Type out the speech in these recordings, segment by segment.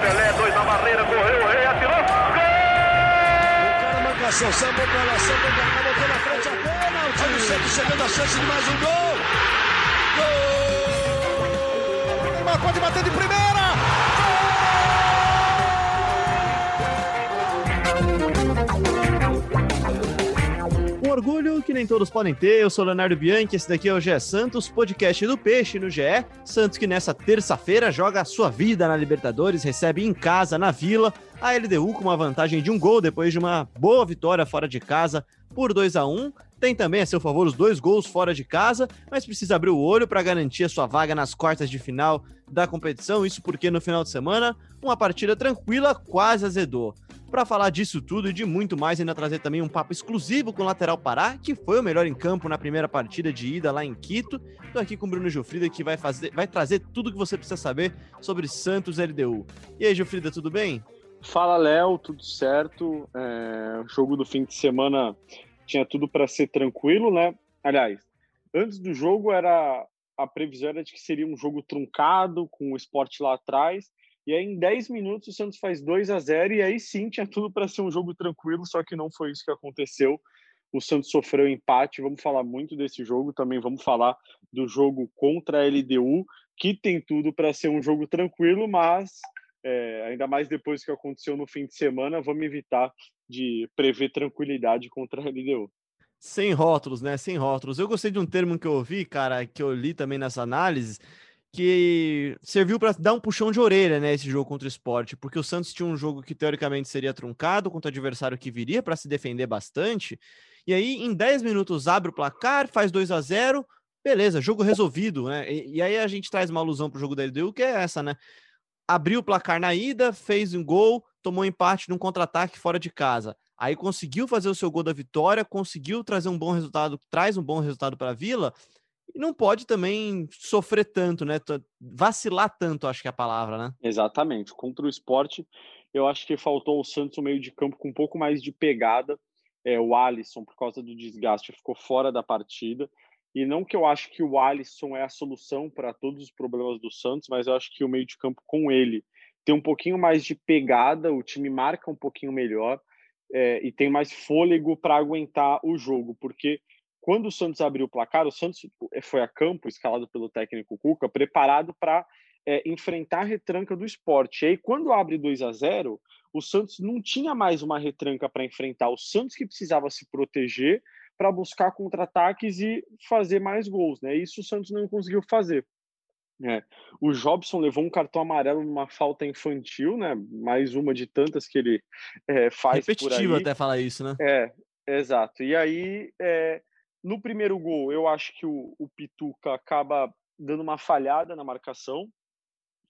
Pelé, dois na barreira, correu, o rei atirou. Gol! O cara sambou pra lá, sambou pra cá, botou na frente a bola. O time sempre chegando a chance de mais um gol. Gol! Neymar pode bater de primeira. Orgulho que nem todos podem ter. Eu sou Leonardo Bianchi, esse daqui é o GE Santos, podcast do Peixe no GE. Santos que nessa terça-feira joga a sua vida na Libertadores, recebe em casa, na Vila, a LDU com uma vantagem de um gol depois de uma boa vitória fora de casa por 2 a 1 tem também a seu favor os dois gols fora de casa, mas precisa abrir o olho para garantir a sua vaga nas quartas de final da competição. Isso porque no final de semana, uma partida tranquila quase azedou. Para falar disso tudo e de muito mais, ainda trazer também um papo exclusivo com o lateral Pará, que foi o melhor em campo na primeira partida de ida lá em Quito. Estou aqui com o Bruno Gilfrida, que vai, fazer, vai trazer tudo que você precisa saber sobre Santos LDU. E aí, Gilfrida, tudo bem? Fala, Léo, tudo certo? É, o jogo do fim de semana tinha tudo para ser tranquilo, né? Aliás, antes do jogo era a previsão era de que seria um jogo truncado com o esporte lá atrás. E aí, em 10 minutos, o Santos faz 2 a 0 e aí sim tinha tudo para ser um jogo tranquilo, só que não foi isso que aconteceu. O Santos sofreu empate. Vamos falar muito desse jogo, também vamos falar do jogo contra a LDU, que tem tudo para ser um jogo tranquilo, mas é, ainda mais depois que aconteceu no fim de semana, vamos evitar de prever tranquilidade contra a LDU. Sem rótulos, né? Sem rótulos. Eu gostei de um termo que eu ouvi, cara, que eu li também nessa análise, que serviu para dar um puxão de orelha, né, jogo contra o esporte, porque o Santos tinha um jogo que teoricamente seria truncado contra o adversário que viria para se defender bastante, e aí em 10 minutos abre o placar, faz 2 a 0 beleza, jogo resolvido, né? E, e aí a gente traz uma alusão pro jogo da LDU, que é essa, né? Abriu o placar na ida, fez um gol, tomou empate num contra-ataque fora de casa. Aí conseguiu fazer o seu gol da vitória, conseguiu trazer um bom resultado, traz um bom resultado para a Vila, e não pode também sofrer tanto, né? Vacilar tanto, acho que é a palavra, né? Exatamente. Contra o esporte, eu acho que faltou ao Santos um meio de campo com um pouco mais de pegada. É, o Alisson, por causa do desgaste, ficou fora da partida. E não que eu acho que o Alisson é a solução para todos os problemas do Santos, mas eu acho que o meio de campo com ele tem um pouquinho mais de pegada, o time marca um pouquinho melhor é, e tem mais fôlego para aguentar o jogo, porque quando o Santos abriu o placar, o Santos foi a campo, escalado pelo técnico Cuca, preparado para é, enfrentar a retranca do esporte. E aí, quando abre 2 a 0 o Santos não tinha mais uma retranca para enfrentar. O Santos que precisava se proteger para buscar contra-ataques e fazer mais gols. Né? Isso o Santos não conseguiu fazer. É. O Jobson levou um cartão amarelo numa falta infantil, né? Mais uma de tantas que ele é, faz Repetitivo até falar isso, né? É, exato. E aí, é, no primeiro gol, eu acho que o, o Pituca acaba dando uma falhada na marcação.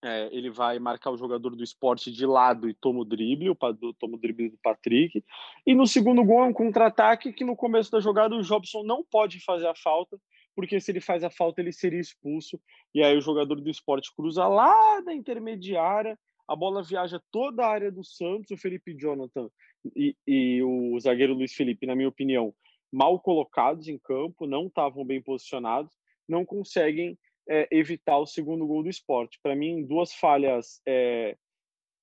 É, ele vai marcar o jogador do esporte de lado e toma o drible, o, toma o drible do Patrick. E no segundo gol é um contra-ataque que no começo da jogada o Jobson não pode fazer a falta, porque se ele faz a falta ele seria expulso. E aí o jogador do esporte cruza lá da intermediária, a bola viaja toda a área do Santos, o Felipe Jonathan e, e o zagueiro Luiz Felipe, na minha opinião, mal colocados em campo, não estavam bem posicionados, não conseguem é, evitar o segundo gol do esporte. Para mim, duas falhas, é,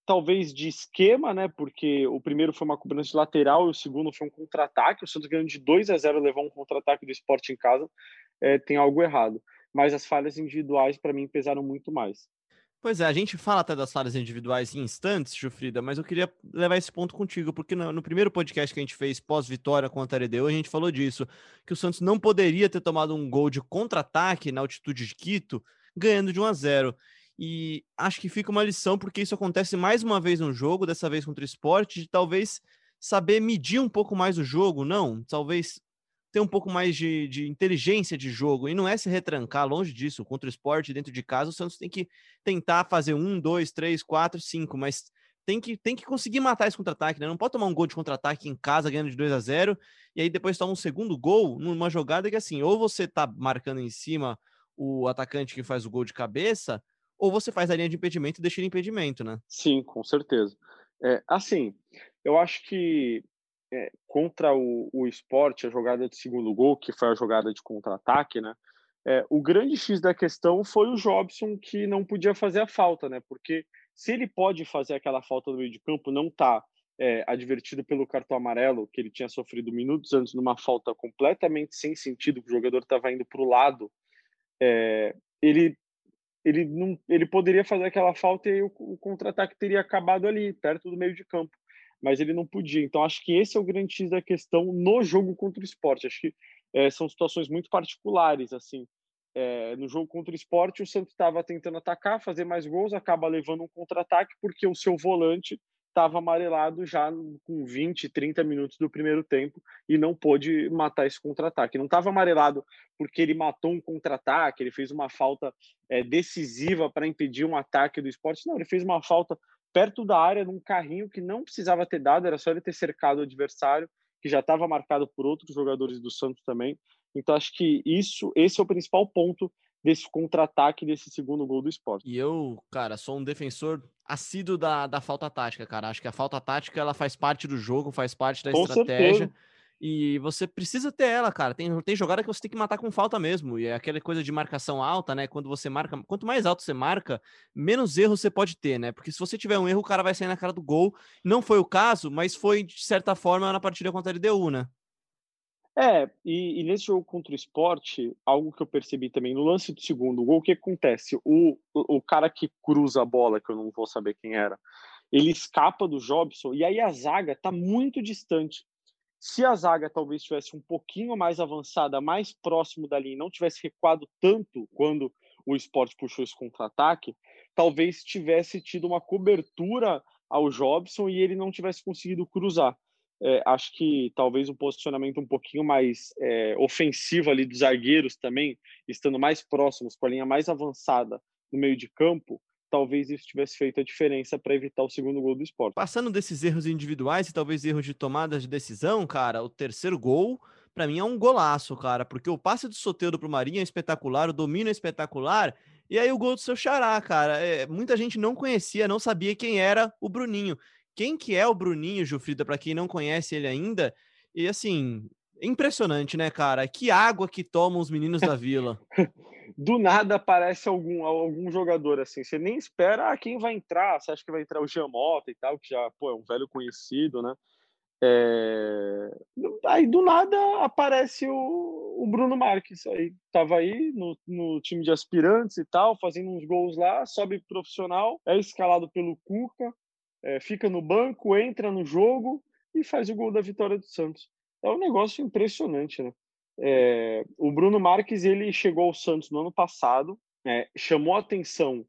talvez de esquema, né? Porque o primeiro foi uma cobrança de lateral e o segundo foi um contra-ataque. O Santos ganhando de 2 a 0 levou um contra-ataque do esporte em casa. É, tem algo errado. Mas as falhas individuais, para mim, pesaram muito mais. Pois é, a gente fala até das falhas individuais em instantes, Jufrida, mas eu queria levar esse ponto contigo, porque no, no primeiro podcast que a gente fez pós-vitória contra a Heredeu, a gente falou disso, que o Santos não poderia ter tomado um gol de contra-ataque na altitude de Quito, ganhando de 1 a 0 E acho que fica uma lição, porque isso acontece mais uma vez no jogo, dessa vez contra o esporte, de talvez saber medir um pouco mais o jogo, não, talvez ter um pouco mais de, de, inteligência de jogo. E não é se retrancar, longe disso. Contra o esporte, dentro de casa, o Santos tem que tentar fazer um, dois, três, quatro, cinco, mas tem que, tem que conseguir matar esse contra-ataque, né? Não pode tomar um gol de contra-ataque em casa, ganhando de 2 a 0 e aí depois toma um segundo gol numa jogada que, assim, ou você tá marcando em cima o atacante que faz o gol de cabeça, ou você faz a linha de impedimento e deixa ele impedimento, né? Sim, com certeza. É, assim, eu acho que é, contra o, o esporte, a jogada de segundo gol, que foi a jogada de contra-ataque, né? É, o grande X da questão foi o Jobson que não podia fazer a falta, né? Porque se ele pode fazer aquela falta no meio de campo, não tá é, advertido pelo cartão amarelo que ele tinha sofrido minutos antes numa falta completamente sem sentido, que o jogador estava indo para o lado, é, ele ele não ele poderia fazer aquela falta e o, o contra-ataque teria acabado ali perto do meio de campo mas ele não podia então acho que esse é o grande X da questão no jogo contra o esporte acho que é, são situações muito particulares assim é, no jogo contra o esporte o Santos estava tentando atacar fazer mais gols acaba levando um contra-ataque porque o seu volante estava amarelado já com 20, 30 minutos do primeiro tempo e não pôde matar esse contra-ataque. Não estava amarelado porque ele matou um contra-ataque, ele fez uma falta é, decisiva para impedir um ataque do esporte. Não, ele fez uma falta perto da área, num carrinho que não precisava ter dado, era só ele ter cercado o adversário, que já estava marcado por outros jogadores do Santos também. Então, acho que isso, esse é o principal ponto desse contra-ataque desse segundo gol do esporte. E eu, cara, sou um defensor assíduo da, da falta tática, cara. Acho que a falta tática ela faz parte do jogo, faz parte da Com estratégia. certeza. E você precisa ter ela, cara. Tem, tem jogada que você tem que matar com falta mesmo. E é aquela coisa de marcação alta, né? Quando você marca, quanto mais alto você marca, menos erro você pode ter, né? Porque se você tiver um erro, o cara vai sair na cara do gol. Não foi o caso, mas foi, de certa forma, na partida contra a LDU, né? É, e, e, nesse jogo contra o esporte, algo que eu percebi também no lance do segundo gol, o que acontece? O, o, o, cara que cruza a bola, que eu não vou saber quem era, ele escapa do Jobson e aí a zaga tá muito distante. Se a zaga talvez estivesse um pouquinho mais avançada, mais próximo da linha, não tivesse recuado tanto quando o esporte puxou esse contra-ataque, talvez tivesse tido uma cobertura ao Jobson e ele não tivesse conseguido cruzar. É, acho que talvez um posicionamento um pouquinho mais é, ofensivo ali dos zagueiros também, estando mais próximos, com a linha mais avançada no meio de campo, talvez isso tivesse feito a diferença para evitar o segundo gol do esporte. Passando desses erros individuais e talvez erros de tomada de decisão, cara, o terceiro gol, para mim é um golaço, cara, porque o passe do Soteldo pro Marinho é espetacular, o domínio é espetacular, e aí o gol do seu xará, cara, é, muita gente não conhecia, não sabia quem era o Bruninho quem que é o Bruninho Jufrida, para quem não conhece ele ainda. E assim, impressionante, né, cara? Que água que tomam os meninos da vila. Do nada aparece algum, algum jogador assim. Você nem espera ah, quem vai entrar. Você acha que vai entrar o Giamota e tal, que já pô, é um velho conhecido, né? É... Aí do nada aparece o, o, Bruno Marques. Aí tava aí no, no time de aspirantes e tal, fazendo uns gols lá, sobe profissional, é escalado pelo Cuca, é, fica no banco, entra no jogo e faz o gol da vitória do Santos. É um negócio impressionante, né? É, o Bruno Marques ele chegou ao Santos no ano passado, é, chamou a atenção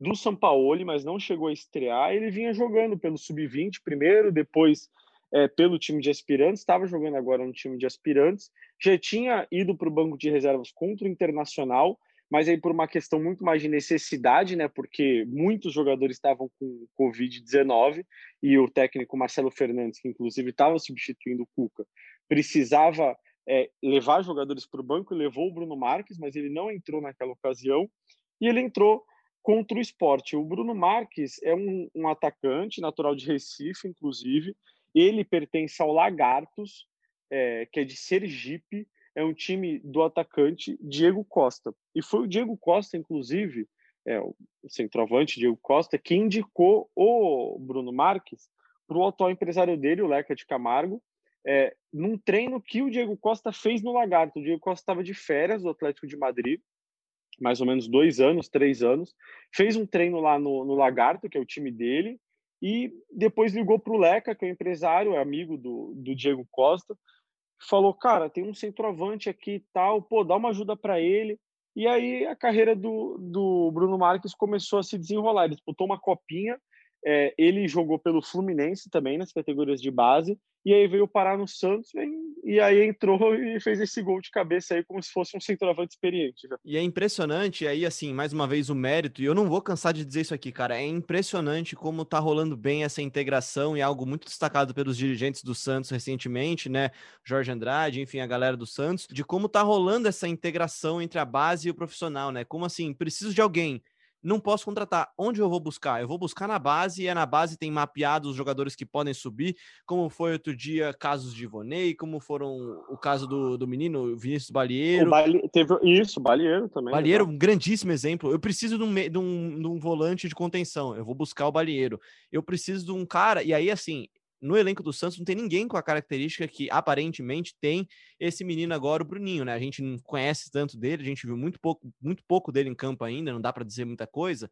do Sampaoli, mas não chegou a estrear. Ele vinha jogando pelo sub-20 primeiro, depois é, pelo time de aspirantes, estava jogando agora no time de aspirantes, já tinha ido para o banco de reservas contra o Internacional, mas aí por uma questão muito mais de necessidade, né? Porque muitos jogadores estavam com Covid-19 e o técnico Marcelo Fernandes, que inclusive estava substituindo o Cuca, precisava é, levar jogadores para o banco levou o Bruno Marques, mas ele não entrou naquela ocasião e ele entrou contra o esporte. O Bruno Marques é um, um atacante natural de Recife, inclusive. Ele pertence ao Lagartos, é, que é de Sergipe, é um time do atacante Diego Costa. E foi o Diego Costa, inclusive, é, o centroavante Diego Costa, que indicou o Bruno Marques para o atual empresário dele, o Leca de Camargo, é, num treino que o Diego Costa fez no Lagarto. O Diego Costa estava de férias do Atlético de Madrid, mais ou menos dois anos, três anos, fez um treino lá no, no Lagarto, que é o time dele, e depois ligou para o Leca, que é o empresário, é amigo do, do Diego Costa, falou, cara, tem um centroavante aqui e tal, pô, dá uma ajuda para ele. E aí a carreira do, do Bruno Marques começou a se desenrolar. Ele disputou uma copinha é, ele jogou pelo Fluminense também nas categorias de base e aí veio parar no Santos e aí entrou e fez esse gol de cabeça aí como se fosse um centroavante experiente. Já. E é impressionante, aí assim, mais uma vez o mérito, e eu não vou cansar de dizer isso aqui, cara, é impressionante como tá rolando bem essa integração e é algo muito destacado pelos dirigentes do Santos recentemente, né, Jorge Andrade, enfim, a galera do Santos, de como tá rolando essa integração entre a base e o profissional, né, como assim, preciso de alguém, não posso contratar. Onde eu vou buscar? Eu vou buscar na base, e é na base tem mapeado os jogadores que podem subir, como foi outro dia casos de Ivonei, como foram o caso do, do menino Vinícius Balieiro. Bali... Teve isso, Balieiro também. Balieiro, um grandíssimo exemplo. Eu preciso de um, de, um, de um volante de contenção, eu vou buscar o Balieiro. Eu preciso de um cara, e aí assim, no elenco do Santos não tem ninguém com a característica que aparentemente tem esse menino agora, o Bruninho, né? A gente não conhece tanto dele, a gente viu muito pouco, muito pouco dele em campo ainda, não dá para dizer muita coisa.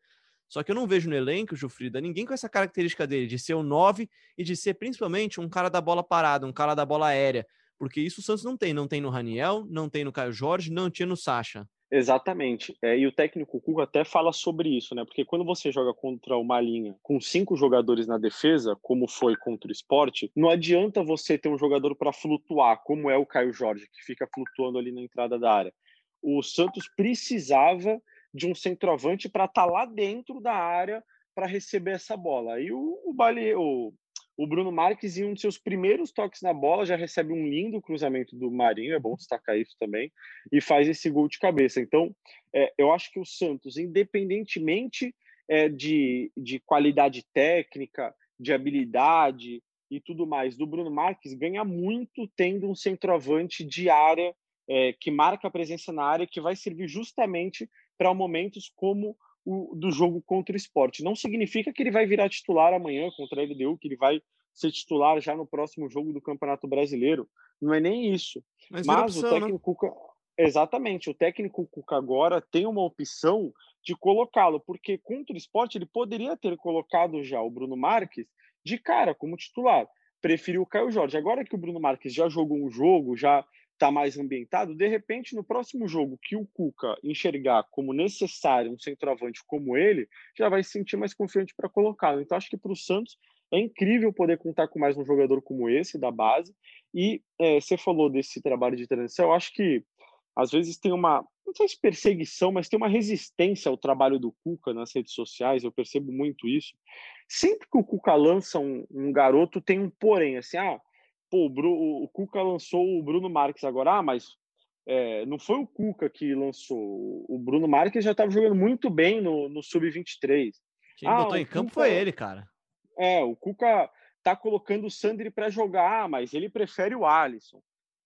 Só que eu não vejo no elenco, Jufrida, ninguém com essa característica dele, de ser o 9 e de ser principalmente um cara da bola parada, um cara da bola aérea. Porque isso o Santos não tem. Não tem no Raniel, não tem no Caio Jorge, não tinha no Sacha. Exatamente. É, e o técnico Cuca até fala sobre isso, né? Porque quando você joga contra uma linha com cinco jogadores na defesa, como foi contra o esporte, não adianta você ter um jogador para flutuar, como é o Caio Jorge, que fica flutuando ali na entrada da área. O Santos precisava de um centroavante para estar tá lá dentro da área para receber essa bola. Aí o, o, Bale, o o Bruno Marques, em um de seus primeiros toques na bola, já recebe um lindo cruzamento do Marinho, é bom destacar isso também, e faz esse gol de cabeça. Então, é, eu acho que o Santos, independentemente é, de, de qualidade técnica, de habilidade e tudo mais, do Bruno Marques, ganha muito tendo um centroavante de área é, que marca a presença na área, que vai servir justamente para momentos como o, do jogo contra o esporte. Não significa que ele vai virar titular amanhã contra a LDU, que ele vai ser titular já no próximo jogo do Campeonato Brasileiro. Não é nem isso. Mas, Mas opção, o né? técnico né? Exatamente, o técnico Cuca agora tem uma opção de colocá-lo, porque contra o esporte ele poderia ter colocado já o Bruno Marques de cara como titular. Preferiu o Caio Jorge. Agora que o Bruno Marques já jogou um jogo, já está mais ambientado, de repente, no próximo jogo que o Cuca enxergar como necessário um centroavante como ele, já vai se sentir mais confiante para colocá-lo. Então, acho que para o Santos é incrível poder contar com mais um jogador como esse da base. E é, você falou desse trabalho de transição, eu acho que às vezes tem uma, não sei se perseguição, mas tem uma resistência ao trabalho do Cuca nas redes sociais, eu percebo muito isso. Sempre que o Cuca lança um, um garoto, tem um porém, assim, ah, pô, o, Bru, o Cuca lançou o Bruno Marques agora, ah, mas é, não foi o Cuca que lançou. O Bruno Marques já estava jogando muito bem no, no Sub-23. Quem ah, botou em Cuca, campo foi ele, cara. É, o Cuca tá colocando o Sandri para jogar, mas ele prefere o Alisson.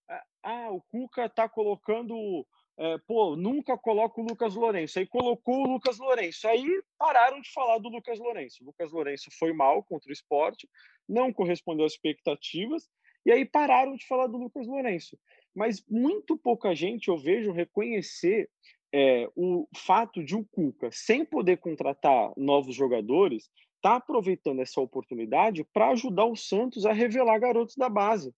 É, ah, o Cuca tá colocando. É, pô, nunca coloca o Lucas Lourenço. Aí colocou o Lucas Lourenço. Aí pararam de falar do Lucas Lourenço. O Lucas Lourenço foi mal contra o esporte, não correspondeu às expectativas e aí pararam de falar do Lucas Lourenço. Mas muito pouca gente eu vejo reconhecer é, o fato de o Cuca, sem poder contratar novos jogadores, tá aproveitando essa oportunidade para ajudar o Santos a revelar garotos da base.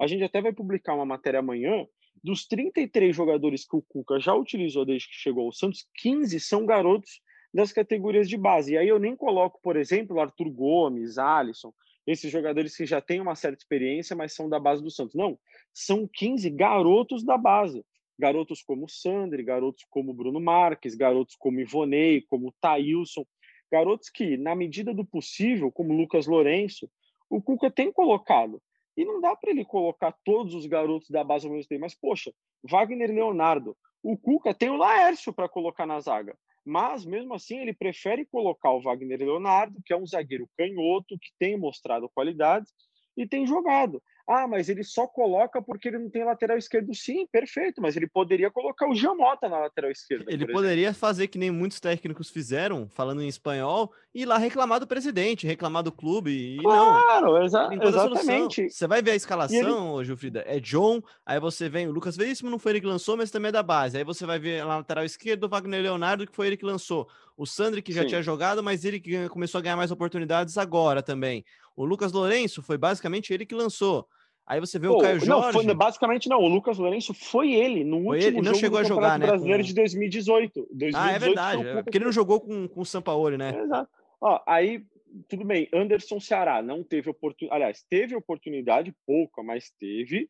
A gente até vai publicar uma matéria amanhã. Dos 33 jogadores que o Cuca já utilizou desde que chegou ao Santos, 15 são garotos das categorias de base. E aí eu nem coloco, por exemplo, Arthur Gomes, Alisson, esses jogadores que já têm uma certa experiência, mas são da base do Santos. Não, são 15 garotos da base. Garotos como o Sandri, garotos como Bruno Marques, garotos como Ivonei, como Thailson, garotos que, na medida do possível, como Lucas Lourenço, o Cuca tem colocado. E não dá para ele colocar todos os garotos da base ao mesmo tempo. Mas, poxa, Wagner Leonardo, o Cuca tem o Laércio para colocar na zaga mas mesmo assim ele prefere colocar o Wagner Leonardo, que é um zagueiro canhoto, que tem mostrado qualidades e tem jogado. Ah, mas ele só coloca porque ele não tem lateral esquerdo. Sim, perfeito, mas ele poderia colocar o Jamota na lateral esquerda. Ele poderia fazer que nem muitos técnicos fizeram, falando em espanhol, e ir lá reclamar do presidente, reclamar do clube. E claro, não. Exa exatamente. Você vai ver a escalação, ele... Gilfrida, é John, aí você vem, o Lucas Veríssimo não foi ele que lançou, mas também é da base. Aí você vai ver na lateral esquerda o Wagner Leonardo, que foi ele que lançou. O Sandri, que já Sim. tinha jogado, mas ele que começou a ganhar mais oportunidades agora também. O Lucas Lourenço foi basicamente ele que lançou. Aí você vê Pô, o Caio Jorge. Não, foi, basicamente não. O Lucas Lourenço foi ele no foi último ele, não jogo chegou do a jogar, né, Brasileiro com... de 2018. 2018. Ah, é verdade. É, porque ele não jogou com, com o Sampaoli, né? exato. Ó, aí, tudo bem. Anderson Ceará não teve oportunidade. Aliás, teve oportunidade, pouca, mas teve.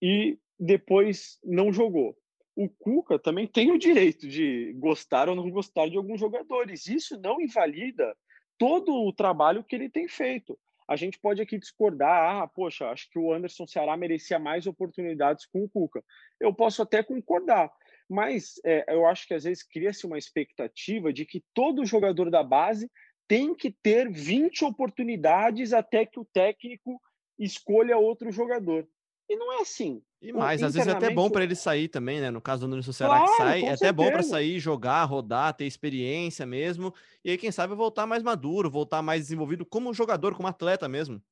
E depois não jogou. O Cuca também tem o direito de gostar ou não gostar de alguns jogadores. Isso não invalida todo o trabalho que ele tem feito a gente pode aqui discordar, ah, poxa, acho que o Anderson Ceará merecia mais oportunidades com o Cuca. Eu posso até concordar, mas é, eu acho que às vezes cria-se uma expectativa de que todo jogador da base tem que ter 20 oportunidades até que o técnico escolha outro jogador. E não é assim. E mais, às vezes é até bom para ele sair também, né? No caso do Nuno Ceará claro, que sai, é até certeza. bom para sair, jogar, rodar, ter experiência mesmo. E aí, quem sabe, voltar mais maduro, voltar mais desenvolvido como jogador, como atleta mesmo.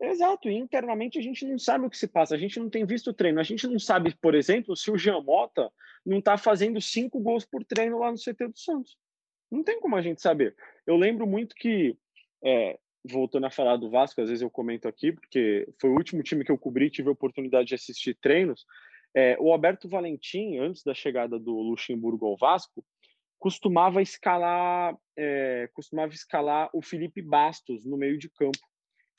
Exato, e internamente a gente não sabe o que se passa, a gente não tem visto o treino, a gente não sabe, por exemplo, se o Jean Mota não está fazendo cinco gols por treino lá no CT do Santos. Não tem como a gente saber. Eu lembro muito que, é, voltando a falar do Vasco, às vezes eu comento aqui, porque foi o último time que eu cobri, tive a oportunidade de assistir treinos. É, o Alberto Valentim, antes da chegada do Luxemburgo ao Vasco, costumava escalar, é, costumava escalar o Felipe Bastos no meio de campo.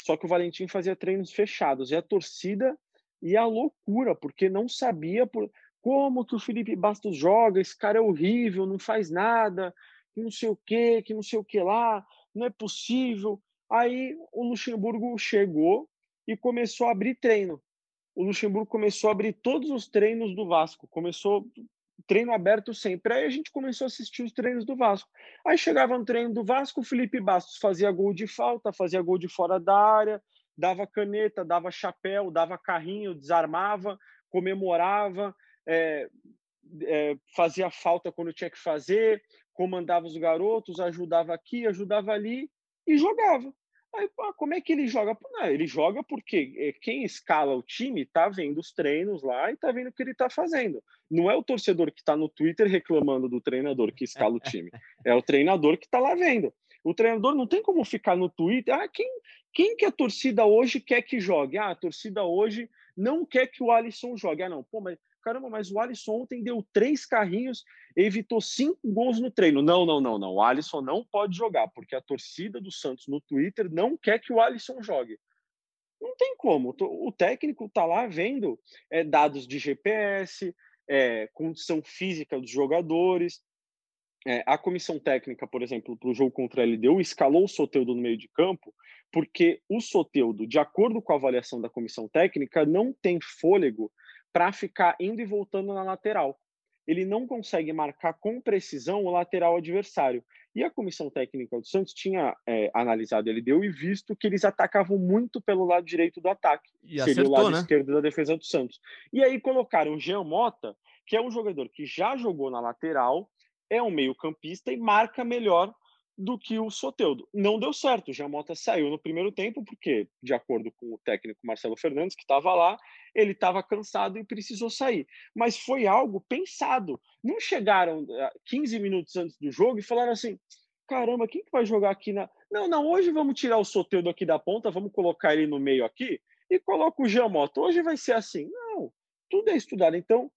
Só que o Valentim fazia treinos fechados e a torcida ia à loucura, porque não sabia por... como que o Felipe Bastos joga, esse cara é horrível, não faz nada, que não sei o que, que não sei o que lá, não é possível. Aí o Luxemburgo chegou e começou a abrir treino. O Luxemburgo começou a abrir todos os treinos do Vasco, começou treino aberto sempre. Aí a gente começou a assistir os treinos do Vasco. Aí chegava no treino do Vasco, o Felipe Bastos fazia gol de falta, fazia gol de fora da área, dava caneta, dava chapéu, dava carrinho, desarmava, comemorava, é, é, fazia falta quando tinha que fazer, comandava os garotos, ajudava aqui, ajudava ali e jogava. Aí, pô, como é que ele joga? Não, ele joga porque quem escala o time está vendo os treinos lá e está vendo o que ele está fazendo. Não é o torcedor que está no Twitter reclamando do treinador que escala o time. É o treinador que está lá vendo. O treinador não tem como ficar no Twitter. Ah, quem, quem que a torcida hoje quer que jogue? Ah, a torcida hoje não quer que o Alisson jogue. Ah, não. Pô, mas caramba, mas o Alisson ontem deu três carrinhos, evitou cinco gols no treino. Não, não, não, não. O Alisson não pode jogar, porque a torcida do Santos no Twitter não quer que o Alisson jogue. Não tem como. O técnico está lá vendo é, dados de GPS, é, condição física dos jogadores. É, a comissão técnica, por exemplo, para o jogo contra a LDU, escalou o Soteudo no meio de campo, porque o Soteudo, de acordo com a avaliação da comissão técnica, não tem fôlego para ficar indo e voltando na lateral. Ele não consegue marcar com precisão o lateral adversário. E a comissão técnica do Santos tinha é, analisado ele deu e visto que eles atacavam muito pelo lado direito do ataque. E seria acertou, o lado né? esquerdo da defesa do Santos. E aí colocaram o Jean Mota, que é um jogador que já jogou na lateral, é um meio-campista e marca melhor do que o Soteudo. Não deu certo. O Jamota saiu no primeiro tempo, porque, de acordo com o técnico Marcelo Fernandes, que estava lá, ele estava cansado e precisou sair. Mas foi algo pensado. Não chegaram 15 minutos antes do jogo e falaram assim: caramba, quem que vai jogar aqui na. Não, não, hoje vamos tirar o Soteudo aqui da ponta, vamos colocar ele no meio aqui e coloca o Jamota. Hoje vai ser assim. Não, tudo é estudado. Então,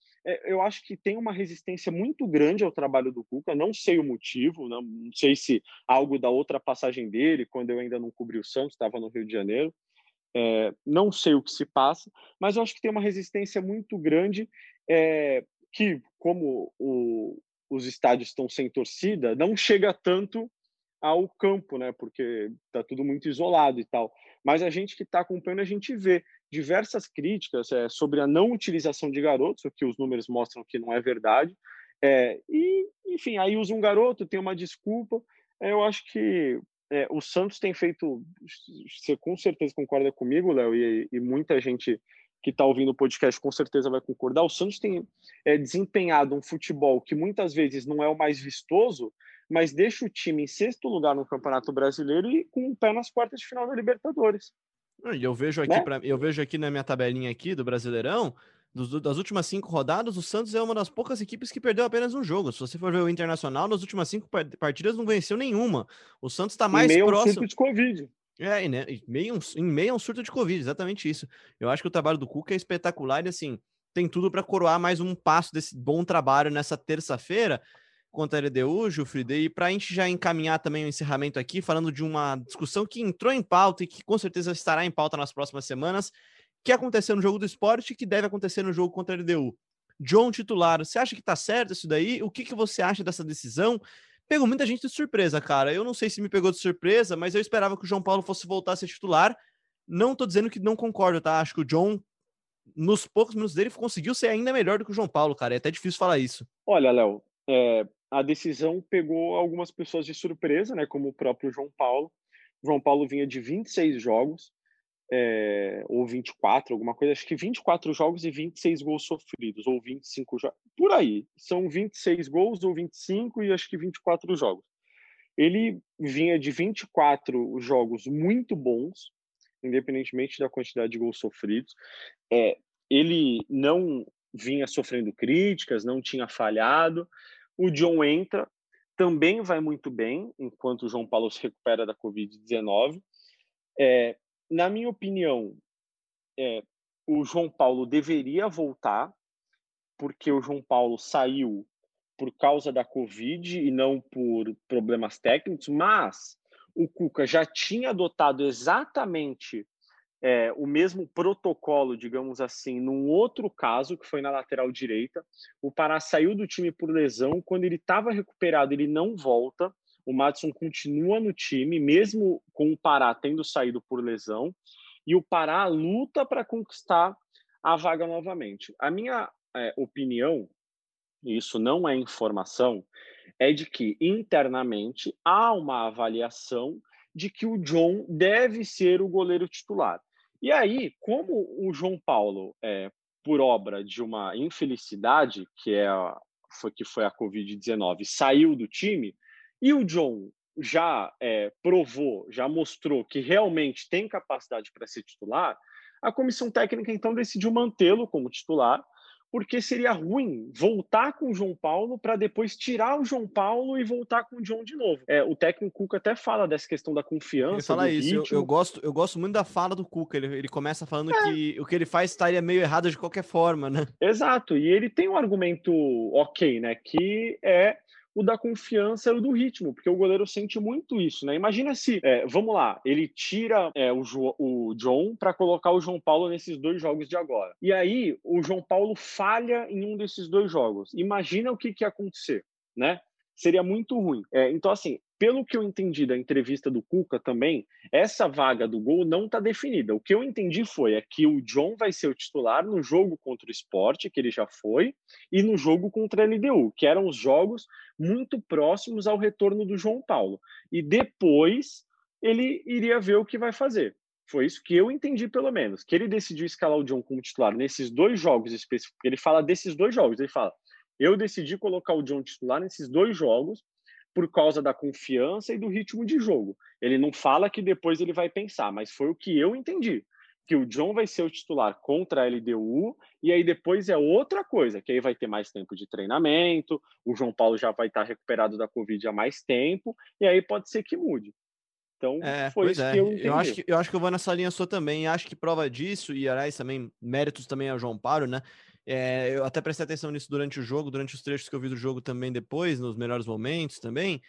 eu acho que tem uma resistência muito grande ao trabalho do Cuca. Não sei o motivo, não, não sei se algo da outra passagem dele, quando eu ainda não cobri o Santos, estava no Rio de Janeiro. É, não sei o que se passa, mas eu acho que tem uma resistência muito grande é, que, como o, os estádios estão sem torcida, não chega tanto ao campo, né? Porque está tudo muito isolado e tal. Mas a gente que está acompanhando, a gente vê diversas críticas é, sobre a não utilização de garotos, o que os números mostram que não é verdade. É, e, enfim, aí usa um garoto, tem uma desculpa. É, eu acho que é, o Santos tem feito, você com certeza concorda comigo, Léo, e, e, muita gente que está ouvindo o podcast com certeza vai concordar. O Santos tem é, desempenhado um futebol que muitas vezes não é o mais vistoso, mas deixa o time em sexto lugar no Campeonato Brasileiro e com o um pé nas quartas de final da Libertadores. E eu vejo aqui, né? pra, eu vejo aqui na minha tabelinha aqui do Brasileirão, dos, das últimas cinco rodadas, o Santos é uma das poucas equipes que perdeu apenas um jogo. Se você for ver o Internacional, nas últimas cinco partidas não venceu nenhuma. O Santos está mais meio próximo. Um surto de Covid. É, né, em meio, em meio a um surto de Covid, exatamente isso. Eu acho que o trabalho do Cuca é espetacular e assim, tem tudo para coroar mais um passo desse bom trabalho nessa terça-feira contra a LDU, Jufrida, e para a gente já encaminhar também o encerramento aqui, falando de uma discussão que entrou em pauta e que com certeza estará em pauta nas próximas semanas, que aconteceu no jogo do esporte e que deve acontecer no jogo contra a LDU. John titular, você acha que tá certo isso daí? O que, que você acha dessa decisão? Pegou muita gente de surpresa, cara. Eu não sei se me pegou de surpresa, mas eu esperava que o João Paulo fosse voltar a ser titular. Não tô dizendo que não concordo, tá? Acho que o John nos poucos minutos dele, conseguiu ser ainda melhor do que o João Paulo, cara. É até difícil falar isso. Olha, Léo, é, a decisão pegou algumas pessoas de surpresa, né? Como o próprio João Paulo. O João Paulo vinha de 26 jogos, é, ou 24, alguma coisa, acho que 24 jogos e 26 gols sofridos, ou 25 jogos, por aí. São 26 gols ou 25 e acho que 24 jogos. Ele vinha de 24 jogos muito bons, independentemente da quantidade de gols sofridos. É, ele não vinha sofrendo críticas, não tinha falhado. O John entra, também vai muito bem, enquanto o João Paulo se recupera da Covid-19. É, na minha opinião, é, o João Paulo deveria voltar, porque o João Paulo saiu por causa da Covid e não por problemas técnicos, mas o Cuca já tinha adotado exatamente é, o mesmo protocolo, digamos assim, num outro caso, que foi na lateral direita. O Pará saiu do time por lesão. Quando ele estava recuperado, ele não volta. O Madison continua no time, mesmo com o Pará tendo saído por lesão. E o Pará luta para conquistar a vaga novamente. A minha é, opinião e isso não é informação, é de que internamente há uma avaliação de que o John deve ser o goleiro titular. E aí, como o João Paulo, é, por obra de uma infelicidade, que é a, foi, que foi a Covid-19, saiu do time, e o John já é, provou, já mostrou que realmente tem capacidade para ser titular, a comissão técnica então decidiu mantê-lo como titular porque seria ruim voltar com o João Paulo para depois tirar o João Paulo e voltar com o John de novo. É, o técnico Cuca até fala dessa questão da confiança. Ele fala isso, eu, eu, gosto, eu gosto muito da fala do Cuca. Ele, ele começa falando é. que o que ele faz estaria meio errado de qualquer forma, né? Exato, e ele tem um argumento ok, né? Que é o da confiança e o do ritmo, porque o goleiro sente muito isso, né? Imagina se, é, vamos lá, ele tira é, o, jo, o John para colocar o João Paulo nesses dois jogos de agora. E aí o João Paulo falha em um desses dois jogos. Imagina o que, que ia acontecer, né? Seria muito ruim. É, então, assim, pelo que eu entendi da entrevista do Cuca também, essa vaga do gol não está definida. O que eu entendi foi é que o John vai ser o titular no jogo contra o Sport, que ele já foi, e no jogo contra a LDU, que eram os jogos muito próximos ao retorno do João Paulo. E depois ele iria ver o que vai fazer. Foi isso que eu entendi, pelo menos. Que ele decidiu escalar o John como titular nesses dois jogos específicos. Ele fala desses dois jogos. Ele fala: eu decidi colocar o John titular nesses dois jogos por causa da confiança e do ritmo de jogo. Ele não fala que depois ele vai pensar, mas foi o que eu entendi. Que o John vai ser o titular contra a LDU, e aí depois é outra coisa, que aí vai ter mais tempo de treinamento, o João Paulo já vai estar recuperado da Covid há mais tempo, e aí pode ser que mude. Então, é, foi isso é. que eu entendi. Eu acho que, eu acho que eu vou nessa linha sua também. Acho que prova disso, e aliás, também méritos também ao João Paulo, né? É, eu até prestei atenção nisso durante o jogo, durante os trechos que eu vi do jogo também depois, nos melhores momentos também.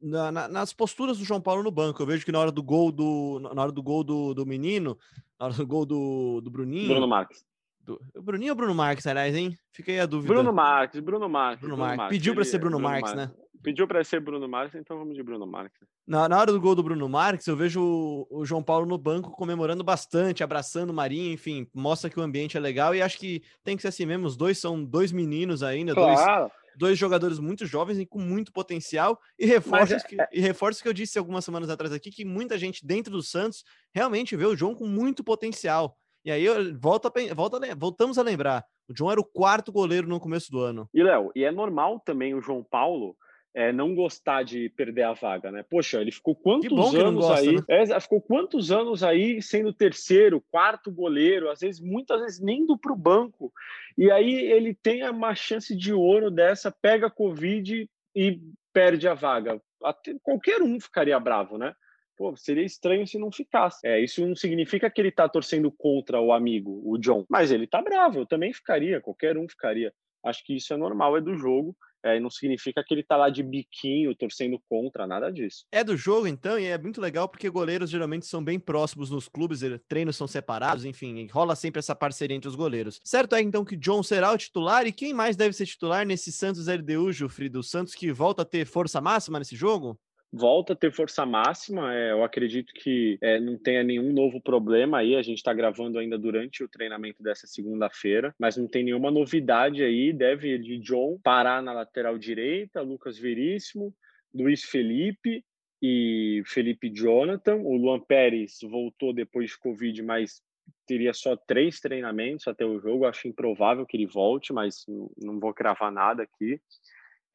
Na, na, nas posturas do João Paulo no banco. Eu vejo que na hora do gol do. Na hora do gol do, do menino, na hora do gol do, do Bruninho. Bruno Marques. Do, Bruninho ou Bruno Marques, aliás, hein? Fiquei a dúvida. Bruno Marques, Bruno Marques. Bruno, Bruno Marques. Pediu para ser Bruno, Bruno Marques, Marques, né? Pediu para ser Bruno Marques, então vamos de Bruno Marques. Na, na hora do gol do Bruno Marques, eu vejo o, o, João Paulo no banco comemorando bastante, abraçando o Marinho, enfim, mostra que o ambiente é legal e acho que tem que ser assim mesmo. Os dois são dois meninos ainda, claro. dois, dois jogadores muito jovens e com muito potencial. E reforço, é... que, e reforço que eu disse algumas semanas atrás aqui que muita gente dentro do Santos realmente vê o João com muito potencial. E aí eu volto a, volto a, voltamos a lembrar, o João era o quarto goleiro no começo do ano. E Léo, e é normal também o João Paulo é, não gostar de perder a vaga, né? Poxa, ele ficou quantos anos gosta, aí? Né? É, ficou quantos anos aí sendo terceiro, quarto goleiro, às vezes, muitas vezes nem indo para o banco. E aí ele tem uma chance de ouro dessa, pega a Covid e perde a vaga. Até, qualquer um ficaria bravo, né? Pô, seria estranho se não ficasse. É, isso não significa que ele está torcendo contra o amigo, o John, mas ele está bravo, eu também ficaria, qualquer um ficaria. Acho que isso é normal, é do jogo. É, não significa que ele tá lá de biquinho, torcendo contra, nada disso. É do jogo, então, e é muito legal porque goleiros geralmente são bem próximos nos clubes, treinos são separados, enfim, rola sempre essa parceria entre os goleiros. Certo é então que John será o titular e quem mais deve ser titular nesse Santos LDU, Jufri, do Santos que volta a ter força máxima nesse jogo? Volta a ter força máxima. É, eu acredito que é, não tenha nenhum novo problema aí. A gente está gravando ainda durante o treinamento dessa segunda-feira, mas não tem nenhuma novidade aí. Deve de John parar na lateral direita, Lucas Veríssimo, Luiz Felipe e Felipe Jonathan. O Luan Pérez voltou depois de Covid, mas teria só três treinamentos até o jogo. Acho improvável que ele volte, mas não vou cravar nada aqui.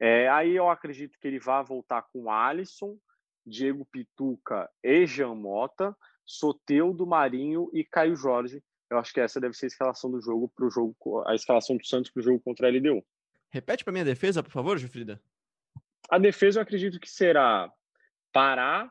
É, aí eu acredito que ele vai voltar com Alisson, Diego Pituca e Jean Mota, Soteudo Marinho e Caio Jorge. Eu acho que essa deve ser a escalação do jogo para o jogo, a escalação do Santos para o jogo contra a LDU. Repete para mim a defesa, por favor, Gilfrida. A defesa eu acredito que será Pará,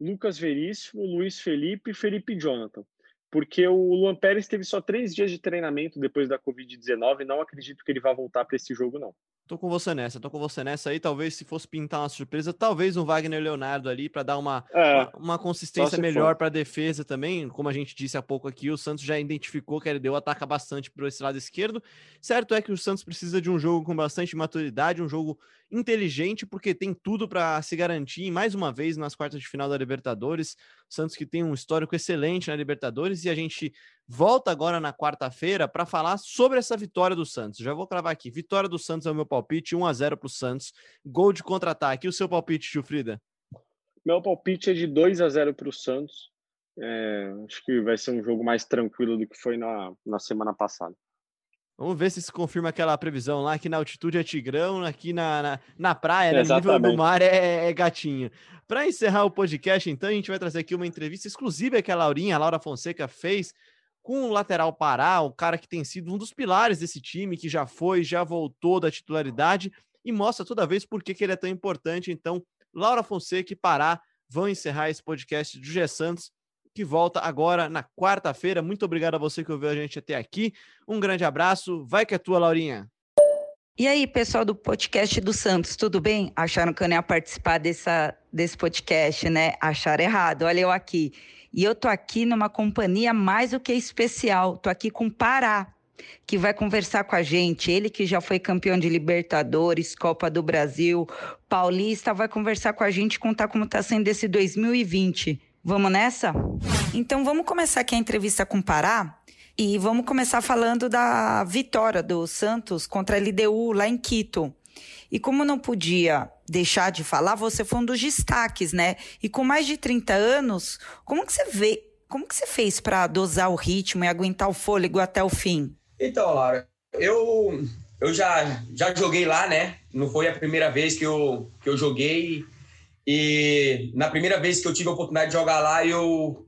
Lucas Veríssimo, Luiz Felipe e Felipe Jonathan. Porque o Luan Pérez teve só três dias de treinamento depois da Covid-19 não acredito que ele vá voltar para esse jogo, não. Tô com você nessa, tô com você nessa aí. Talvez se fosse pintar uma surpresa, talvez um Wagner Leonardo ali para dar uma, é, uma, uma, consistência melhor para a defesa também. Como a gente disse há pouco aqui, o Santos já identificou que ele deu ataca bastante por esse lado esquerdo. Certo é que o Santos precisa de um jogo com bastante maturidade, um jogo inteligente, porque tem tudo para se garantir mais uma vez nas quartas de final da Libertadores. Santos que tem um histórico excelente na Libertadores e a gente volta agora na quarta-feira para falar sobre essa vitória do Santos. Já vou cravar aqui. Vitória do Santos é o meu palpite, 1 a 0 para o Santos. Gol de contra-ataque. E o seu palpite, Gilfrida? Meu palpite é de 2 a 0 para o Santos. É, acho que vai ser um jogo mais tranquilo do que foi na, na semana passada. Vamos ver se se confirma aquela previsão lá, que na altitude é tigrão, aqui na, na, na praia, né, no nível do mar é, é gatinho. Para encerrar o podcast, então, a gente vai trazer aqui uma entrevista exclusiva que a Laurinha, a Laura Fonseca, fez com o lateral Pará, o cara que tem sido um dos pilares desse time, que já foi, já voltou da titularidade e mostra toda vez por que, que ele é tão importante. Então, Laura Fonseca e Pará vão encerrar esse podcast do G Santos, que volta agora na quarta-feira. Muito obrigado a você que ouviu a gente até aqui. Um grande abraço. Vai que é tua, Laurinha. E aí, pessoal do podcast do Santos, tudo bem? Acharam que eu não ia participar dessa, desse podcast, né? Acharam errado. Olha eu aqui. E eu tô aqui numa companhia mais do que especial. Tô aqui com Pará, que vai conversar com a gente. Ele que já foi campeão de Libertadores, Copa do Brasil, Paulista, vai conversar com a gente, contar como tá sendo esse 2020. Vamos nessa? Então vamos começar aqui a entrevista com Pará. E vamos começar falando da vitória do Santos contra a LDU lá em Quito. E como não podia deixar de falar, você foi um dos destaques, né? E com mais de 30 anos, como que você vê, como que você fez para dosar o ritmo e aguentar o fôlego até o fim? Então, Laura, eu eu já já joguei lá, né? Não foi a primeira vez que eu que eu joguei e na primeira vez que eu tive a oportunidade de jogar lá, eu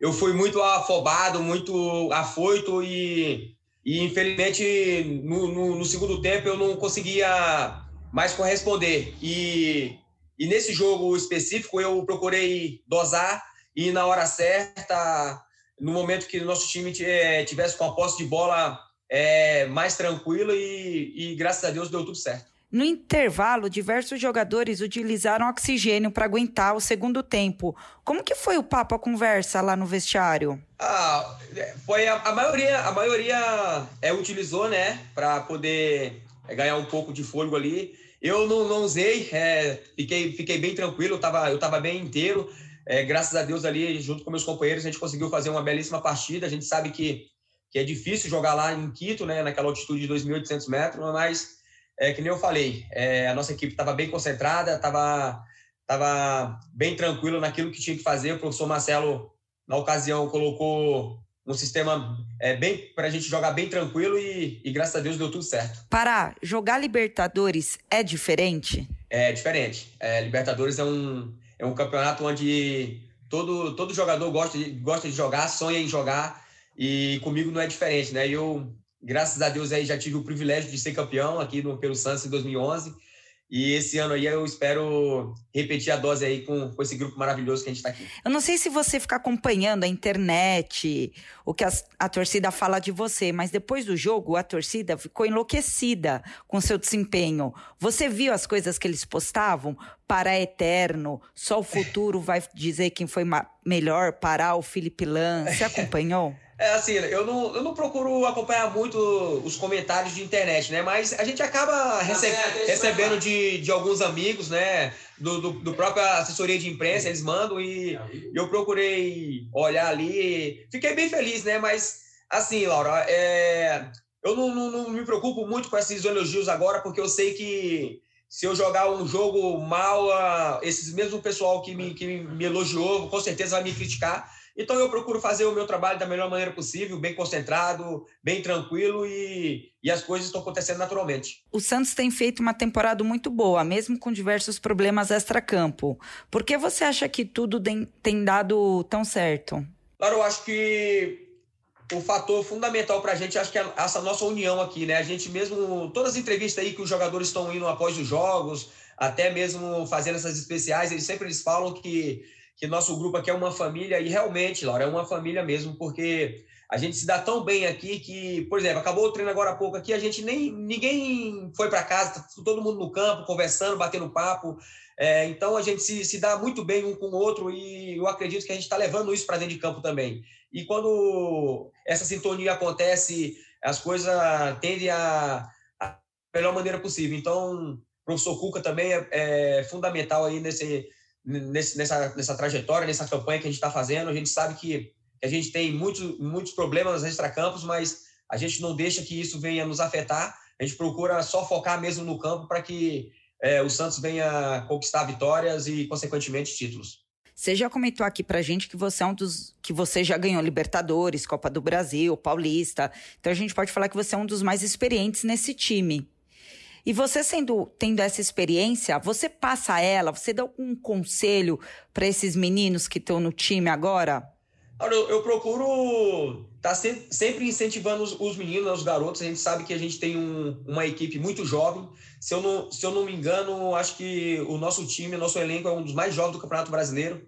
eu fui muito afobado, muito afoito e, e infelizmente no, no, no segundo tempo eu não conseguia mais corresponder. E, e nesse jogo específico eu procurei dosar e na hora certa, no momento que o nosso time eh, tivesse com a posse de bola é, mais tranquila e, e graças a Deus deu tudo certo. No intervalo, diversos jogadores utilizaram oxigênio para aguentar o segundo tempo. Como que foi o papo, a conversa lá no vestiário? Ah, foi a, a maioria, a maioria é, utilizou, né, para poder é, ganhar um pouco de fôlego ali. Eu não, não usei, é, fiquei, fiquei bem tranquilo, eu estava eu tava bem inteiro. É, graças a Deus ali, junto com meus companheiros, a gente conseguiu fazer uma belíssima partida. A gente sabe que, que é difícil jogar lá em Quito, né, naquela altitude de 2.800 metros, mas é que nem eu falei, é, a nossa equipe estava bem concentrada, estava tava bem tranquilo naquilo que tinha que fazer. O professor Marcelo, na ocasião, colocou um sistema é, bem para a gente jogar bem tranquilo e, e, graças a Deus deu tudo certo. Pará, jogar Libertadores é diferente? É diferente. É, Libertadores é um, é um campeonato onde todo, todo jogador gosta de, gosta de jogar, sonha em jogar e comigo não é diferente, né? Eu, graças a Deus, aí já tive o privilégio de ser campeão aqui no, pelo Santos em 2011 e esse ano aí eu espero repetir a dose aí com, com esse grupo maravilhoso que a gente está aqui. Eu não sei se você fica acompanhando a internet, o que a, a, torcida fala de você, mas depois do jogo a torcida ficou enlouquecida com seu desempenho. Você viu as coisas que eles postavam? Para eterno, só o futuro vai dizer quem foi melhor, parar o Felipe Lan. Você acompanhou? É assim, eu não, eu não procuro acompanhar muito os comentários de internet, né? Mas a gente acaba receb é, recebendo de, de alguns amigos, né? Do, do, do própria assessoria de imprensa, eles mandam e eu procurei olhar ali. Fiquei bem feliz, né? Mas, assim, Laura, é, eu não, não, não me preocupo muito com esses elogios agora, porque eu sei que se eu jogar um jogo mal, esses mesmo pessoal que me, que me elogiou, com certeza vai me criticar. Então eu procuro fazer o meu trabalho da melhor maneira possível, bem concentrado, bem tranquilo e, e as coisas estão acontecendo naturalmente. O Santos tem feito uma temporada muito boa, mesmo com diversos problemas extra-campo. Por que você acha que tudo tem, dado tão certo? Claro, eu acho que o fator fundamental para a gente, acho que é essa nossa união aqui, né? A gente mesmo, todas as entrevistas aí que os jogadores estão indo após os jogos, até mesmo fazendo essas especiais, eles sempre eles falam que que nosso grupo aqui é uma família, e realmente, Laura, é uma família mesmo, porque a gente se dá tão bem aqui que, por exemplo, acabou o treino agora há pouco aqui, a gente nem ninguém foi para casa, tá todo mundo no campo, conversando, batendo papo. É, então a gente se, se dá muito bem um com o outro e eu acredito que a gente está levando isso para dentro de campo também. E quando essa sintonia acontece, as coisas tendem a, a melhor maneira possível. Então, o professor Cuca também é, é fundamental aí nesse, nesse, nessa, nessa trajetória, nessa campanha que a gente está fazendo. A gente sabe que, que a gente tem muito, muitos problemas extracampos, mas a gente não deixa que isso venha nos afetar. A gente procura só focar mesmo no campo para que é, o Santos venha conquistar vitórias e, consequentemente, títulos. Você já comentou aqui pra gente que você é um dos que você já ganhou Libertadores, Copa do Brasil, Paulista. Então a gente pode falar que você é um dos mais experientes nesse time. E você sendo tendo essa experiência, você passa ela, você dá algum conselho para esses meninos que estão no time agora? Eu, eu procuro estar tá sempre incentivando os, os, meninos, os garotos. A gente sabe que a gente tem um, uma equipe muito jovem. Se eu, não, se eu não me engano, acho que o nosso time, o nosso elenco é um dos mais jovens do Campeonato Brasileiro.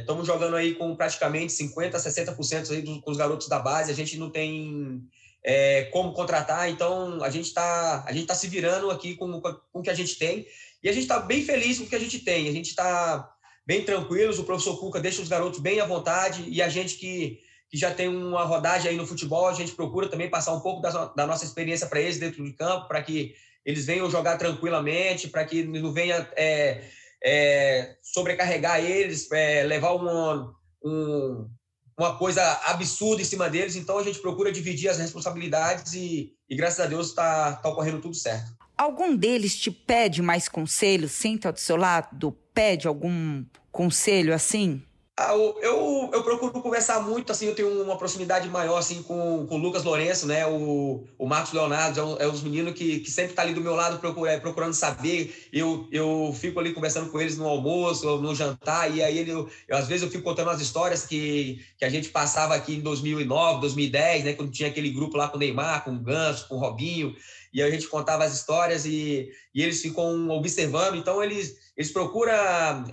Estamos é, jogando aí com praticamente 50%, 60% aí dos, com os garotos da base. A gente não tem é, como contratar. Então, a gente está tá se virando aqui com, com o que a gente tem. E a gente está bem feliz com o que a gente tem. A gente está bem tranquilos. O professor Cuca deixa os garotos bem à vontade. E a gente que, que já tem uma rodagem aí no futebol, a gente procura também passar um pouco da, da nossa experiência para eles dentro de campo, para que eles venham jogar tranquilamente, para que não venha é, é, sobrecarregar eles, é, levar um, uma coisa absurda em cima deles, então a gente procura dividir as responsabilidades e, e graças a Deus está tá ocorrendo tudo certo. Algum deles te pede mais conselhos, senta do seu lado, pede algum conselho assim? Ah, eu, eu procuro conversar muito, assim, eu tenho uma proximidade maior, assim, com, com o Lucas Lourenço, né, o, o Marcos Leonardo, é um, é um dos meninos que, que sempre tá ali do meu lado procurando, é, procurando saber, eu, eu fico ali conversando com eles no almoço, no jantar, e aí ele, eu, eu, às vezes eu fico contando as histórias que, que a gente passava aqui em 2009, 2010, né, quando tinha aquele grupo lá com o Neymar, com o Ganso, com o Robinho, e a gente contava as histórias e, e eles ficam observando, então eles, eles procuram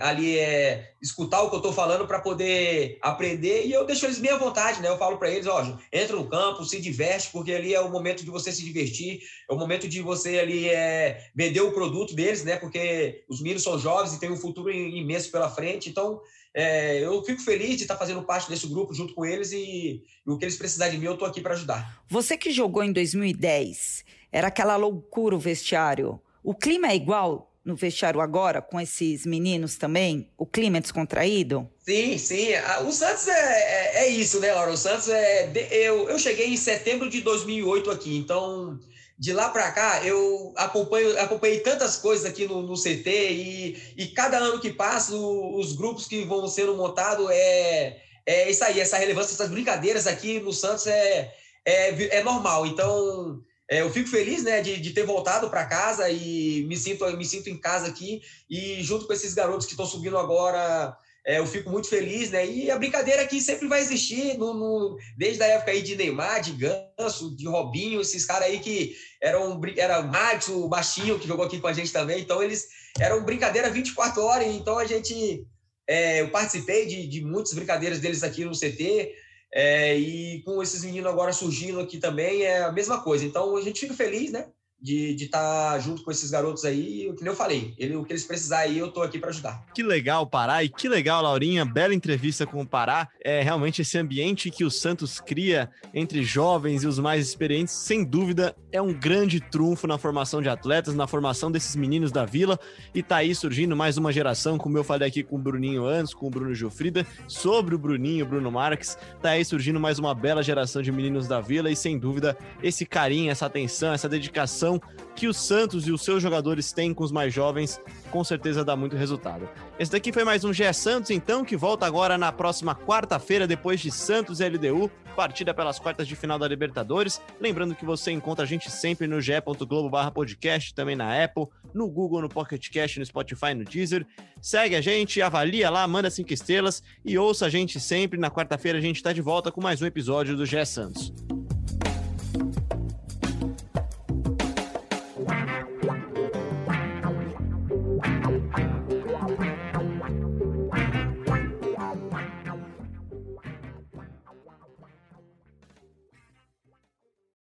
ali é, escutar o que eu estou falando para poder aprender e eu deixo eles bem à vontade, né? Eu falo para eles, ó, entra no campo, se diverte, porque ali é o momento de você se divertir, é o momento de você ali é, vender o produto deles, né? Porque os meninos são jovens e têm um futuro imenso pela frente, então é, eu fico feliz de estar fazendo parte desse grupo junto com eles e, e o que eles precisarem de mim, eu estou aqui para ajudar. Você que jogou em 2010 era aquela loucura o vestiário. O clima é igual no vestiário agora, com esses meninos também? O clima é descontraído? Sim, sim. O Santos é, é, é isso, né, Laura? O Santos é. Eu, eu cheguei em setembro de 2008 aqui, então de lá para cá, eu acompanho, acompanhei tantas coisas aqui no, no CT e, e, cada ano que passa, o, os grupos que vão sendo montados é, é isso aí, essa relevância, essas brincadeiras aqui no Santos é, é, é normal. Então, é, eu fico feliz né, de, de ter voltado para casa e me sinto, me sinto em casa aqui. E junto com esses garotos que estão subindo agora, é, eu fico muito feliz, né? E a brincadeira aqui sempre vai existir, no, no, desde a época aí de Neymar, de Ganso, de Robinho, esses caras aí que eram. Era Max, o Baixinho, que jogou aqui com a gente também. Então, eles eram brincadeira 24 horas. Então, a gente. É, eu participei de, de muitas brincadeiras deles aqui no CT. É, e com esses meninos agora surgindo aqui também, é a mesma coisa. Então a gente fica feliz, né? De estar tá junto com esses garotos aí. O que eu falei, ele, o que eles precisarem aí, eu tô aqui para ajudar. Que legal, Pará, e que legal, Laurinha. Bela entrevista com o Pará. É realmente esse ambiente que o Santos cria entre jovens e os mais experientes, sem dúvida, é um grande trunfo na formação de atletas, na formação desses meninos da vila. E tá aí surgindo mais uma geração, como eu falei aqui com o Bruninho antes, com o Bruno Gilfrida, sobre o Bruninho, Bruno Marques. Tá aí surgindo mais uma bela geração de meninos da vila e sem dúvida esse carinho, essa atenção, essa dedicação que o Santos e os seus jogadores têm com os mais jovens, com certeza dá muito resultado. Esse daqui foi mais um GE Santos, então, que volta agora na próxima quarta-feira, depois de Santos e LDU, partida pelas quartas de final da Libertadores. Lembrando que você encontra a gente sempre no ge.globo podcast, também na Apple, no Google, no Pocket Cast, no Spotify, no Deezer. Segue a gente, avalia lá, manda cinco estrelas e ouça a gente sempre. Na quarta-feira a gente está de volta com mais um episódio do GE Santos.